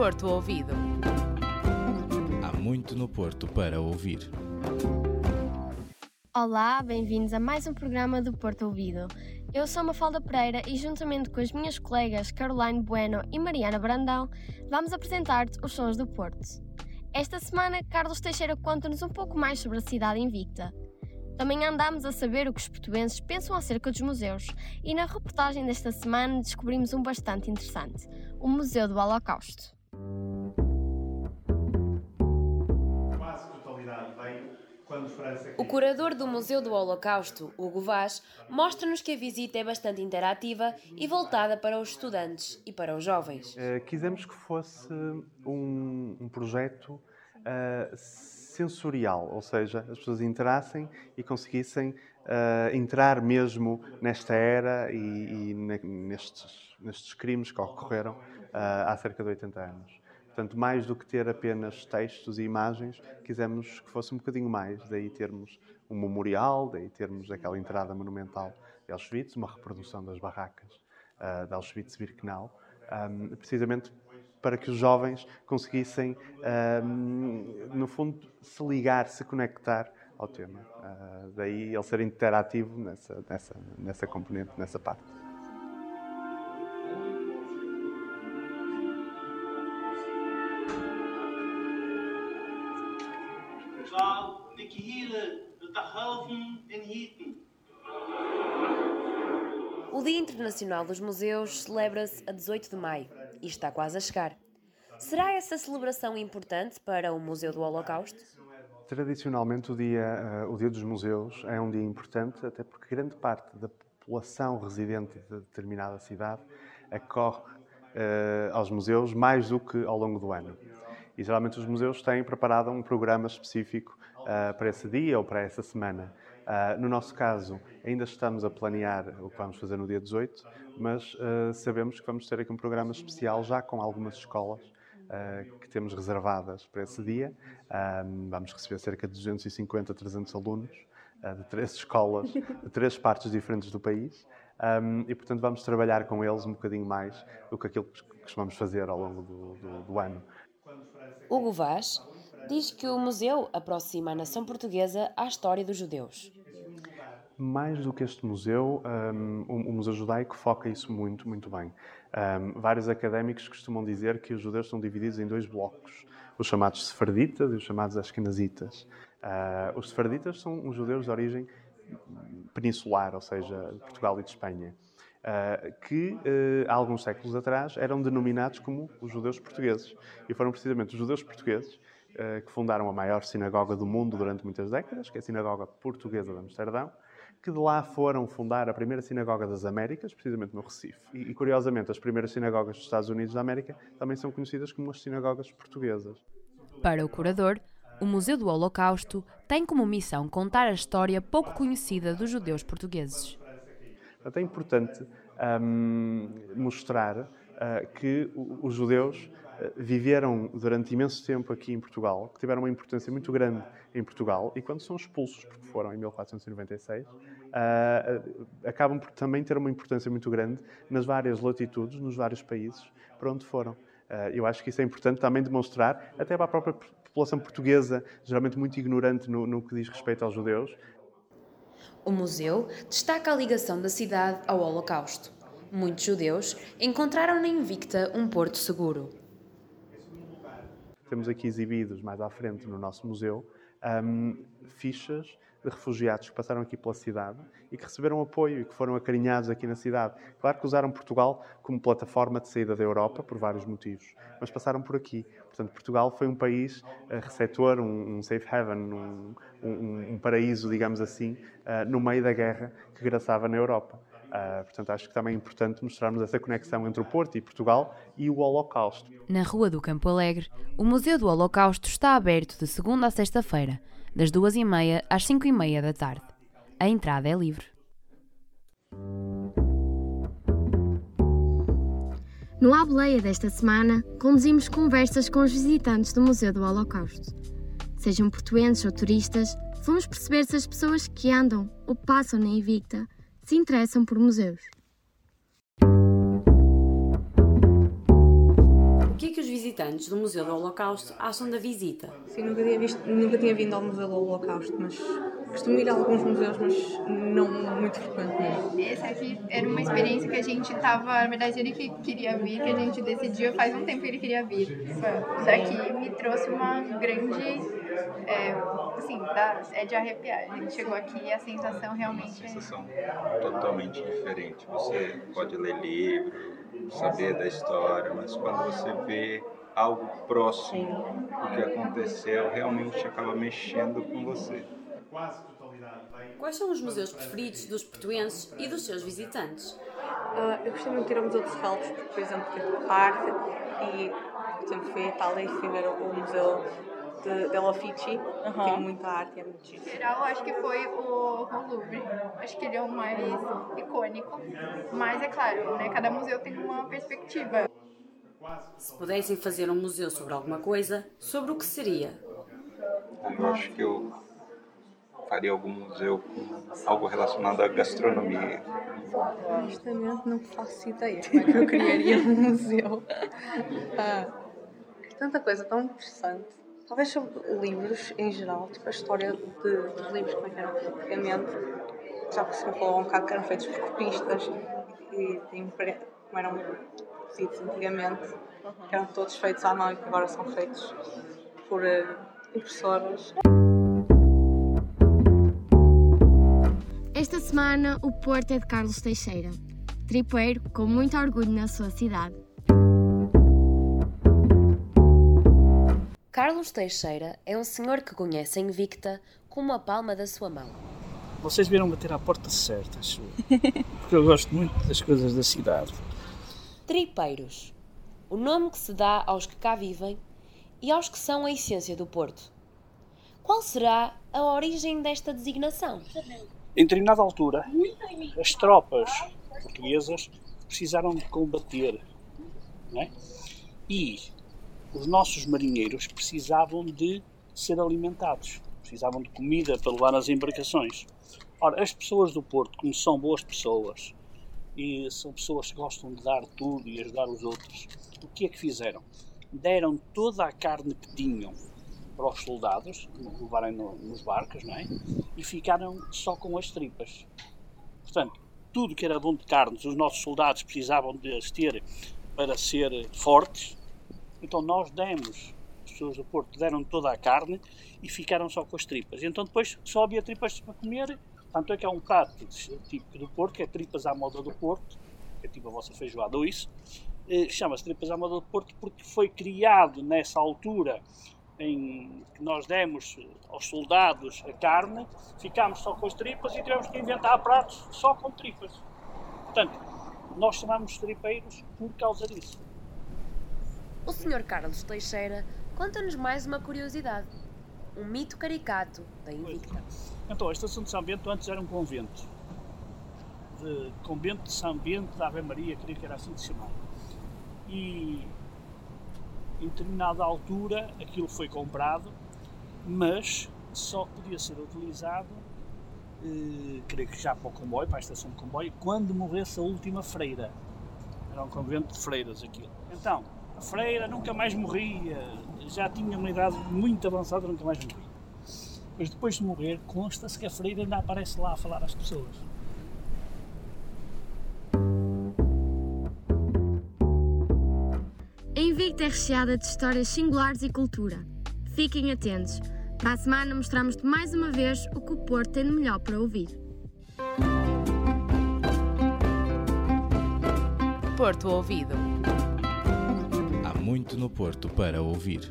Porto Ouvido. Há muito no Porto para ouvir. Olá, bem-vindos a mais um programa do Porto Ouvido. Eu sou Mafalda Pereira e, juntamente com as minhas colegas Caroline Bueno e Mariana Brandão, vamos apresentar-te os sons do Porto. Esta semana, Carlos Teixeira conta-nos um pouco mais sobre a cidade invicta. Também andámos a saber o que os portuenses pensam acerca dos museus e na reportagem desta semana descobrimos um bastante interessante, o Museu do Holocausto. O curador do Museu do Holocausto, Hugo Vaz, mostra-nos que a visita é bastante interativa e voltada para os estudantes e para os jovens. Uh, quisemos que fosse um, um projeto uh, sensorial, ou seja, as pessoas entrassem e conseguissem uh, entrar mesmo nesta era e, e nestes, nestes, crimes que ocorreram há cerca de 80 anos. Portanto, mais do que ter apenas textos e imagens, quisemos que fosse um bocadinho mais, daí termos um memorial, daí termos aquela entrada monumental de Auschwitz, uma reprodução das barracas uh, de Auschwitz-Birkenau, um, precisamente para que os jovens conseguissem, um, no fundo, se ligar, se conectar ao tema. Uh, daí ele ser interativo nessa, nessa, nessa componente, nessa parte. O Dia Internacional dos Museus celebra-se a 18 de maio e está quase a chegar. Será essa celebração importante para o Museu do Holocausto? Tradicionalmente, o dia, uh, o dia dos Museus é um dia importante, até porque grande parte da população residente de determinada cidade acorre uh, aos museus mais do que ao longo do ano. E geralmente os museus têm preparado um programa específico uh, para esse dia ou para essa semana. Uh, no nosso caso, ainda estamos a planear o que vamos fazer no dia 18, mas uh, sabemos que vamos ter aqui um programa especial já com algumas escolas uh, que temos reservadas para esse dia. vamos receber cerca de 250 a 300 alunos de três escolas, de três partes diferentes do país. Um, e, portanto, vamos trabalhar com eles um bocadinho mais do que aquilo que costumamos fazer ao longo do, do, do ano. Hugo Vaz diz que o museu aproxima a nação portuguesa à história dos judeus. Mais do que este museu, um, o Museu Judaico foca isso muito, muito bem. Um, vários académicos costumam dizer que os judeus estão divididos em dois blocos, os chamados sefarditas e os chamados ashkenazitas. Uh, os sefarditas são os judeus de origem peninsular, ou seja, de Portugal e de Espanha, uh, que uh, há alguns séculos atrás eram denominados como os judeus portugueses. E foram precisamente os judeus portugueses que fundaram a maior sinagoga do mundo durante muitas décadas, que é a Sinagoga Portuguesa de Amsterdão, que de lá foram fundar a primeira sinagoga das Américas, precisamente no Recife. E, e, curiosamente, as primeiras sinagogas dos Estados Unidos da América também são conhecidas como as sinagogas portuguesas. Para o curador, o Museu do Holocausto tem como missão contar a história pouco conhecida dos judeus portugueses. É importante um, mostrar uh, que os judeus eh, viveram durante imenso tempo aqui em Portugal, que tiveram uma importância muito grande em Portugal, e quando são expulsos, porque foram em 1496, uh, eh, acabam por também ter uma importância muito grande nas várias latitudes, nos vários países para onde foram. Uh, eu acho que isso é importante também demonstrar, até para a própria população portuguesa, geralmente muito ignorante no, no que diz respeito aos judeus. O museu destaca a ligação da cidade ao Holocausto. Muitos judeus encontraram na Invicta um porto seguro. Temos aqui exibidos mais à frente no nosso museu um, fichas de refugiados que passaram aqui pela cidade e que receberam apoio e que foram acarinhados aqui na cidade. Claro que usaram Portugal como plataforma de saída da Europa, por vários motivos, mas passaram por aqui. Portanto, Portugal foi um país uh, receptor, um, um, safe haven, um, um, paraíso, digamos assim, uh, no meio da guerra que graçava na Europa. Uh, portanto, acho que também é importante mostrarmos essa conexão entre o Porto e Portugal e o Holocausto. Na Rua do Campo Alegre, o Museu do Holocausto está aberto de segunda a sexta-feira, das duas e meia às cinco e meia da tarde. A entrada é livre. No Ableia desta semana, conduzimos conversas com os visitantes do Museu do Holocausto. Sejam portuenses ou turistas, fomos perceber se as pessoas que andam ou passam na Invicta se interessam por museus. O que é que os visitantes do Museu do Holocausto acham da visita. Sim, nunca tinha, visto, nunca tinha vindo ao Museu do Holocausto, mas costumo ir a alguns museus, mas não muito frequentemente. Essa aqui era uma experiência que a gente estava, na verdade ele que queria vir, que a gente decidiu faz um tempo que ele queria vir. Isso aqui me trouxe uma grande, é, assim, dá, é de arrepiar. A gente chegou aqui e a sensação realmente uma sensação é... totalmente diferente. Você pode ler livro, saber da história, mas quando você vê algo próximo do que aconteceu, realmente acaba mexendo com você. Quais são os museus preferidos dos portuenses e dos seus visitantes? Uh, eu gostei muito de ir ao Museu de Serralves, porque, por exemplo, tem arte e, por exemplo, fui a Itália e fui ver o Museu de, de Uffizi, uhum. tem muita arte e é muito chique. Em geral, acho que foi o, o Louvre. Acho que ele é o mais icônico. Mas, é claro, né, cada museu tem uma perspectiva. Se pudessem fazer um museu sobre alguma coisa, sobre o que seria? Eu acho que eu faria algum museu algo relacionado à gastronomia. Honestamente, não faço ideia como é que eu criaria um museu. Ah, tanta coisa tão interessante. Talvez sobre livros em geral, tipo a história de, dos livros como que eram antigamente. Já que se falou um bocado que eram feitos por copistas e como eram produzidos antigamente, que eram todos feitos à mão e que agora são feitos por uh, impressoras. Esta semana o Porto é de Carlos Teixeira, tripeiro com muito orgulho na sua cidade. Carlos Teixeira é um senhor que conhece a Invicta como a palma da sua mão. Vocês viram bater à porta certa, acho porque eu gosto muito das coisas da cidade. Tripeiros, o nome que se dá aos que cá vivem e aos que são a essência do Porto. Qual será a origem desta designação? Em determinada altura, as tropas portuguesas precisaram de combater, é? e os nossos marinheiros precisavam de ser alimentados, precisavam de comida para levar nas embarcações. Ora, as pessoas do Porto, como são boas pessoas e são pessoas que gostam de dar tudo e ajudar os outros, o que é que fizeram? Deram toda a carne que tinham para os soldados levarem no, nos barcos, não é? E ficaram só com as tripas. Portanto, tudo que era bom de carnes, os nossos soldados precisavam de as ter para ser fortes. Então nós demos, as pessoas do Porto deram toda a carne e ficaram só com as tripas. Então depois só havia tripas para comer. Tanto é que há um prato típico do Porto, que é tripas à moda do Porto, que é tipo a vossa feijoada ou isso, eh, chama-se tripas à moda do Porto porque foi criado nessa altura em que nós demos aos soldados a carne, ficámos só com as tripas e tivemos que inventar pratos só com tripas. Portanto, nós chamamos tripeiros por causa disso. O Sr. Carlos Teixeira conta-nos mais uma curiosidade. Um mito caricato da Invicta. Então, a estação de São Bento antes era um convento. De convento de São Bento da Ave Maria, creio que era assim que se chamava. E em determinada altura aquilo foi comprado, mas só podia ser utilizado, eh, creio que já para o comboio, para a estação de comboio, quando morresse a última freira. Era um convento de freiras aquilo. Então, a freira nunca mais morria, já tinha uma idade muito avançada, nunca mais morria. Mas depois de morrer, consta-se que a freira ainda aparece lá a falar às pessoas. É recheada de histórias singulares e cultura. Fiquem atentos. Para a semana mostramos-te mais uma vez o que o Porto tem de melhor para ouvir. Porto Ouvido. Há muito no Porto para ouvir.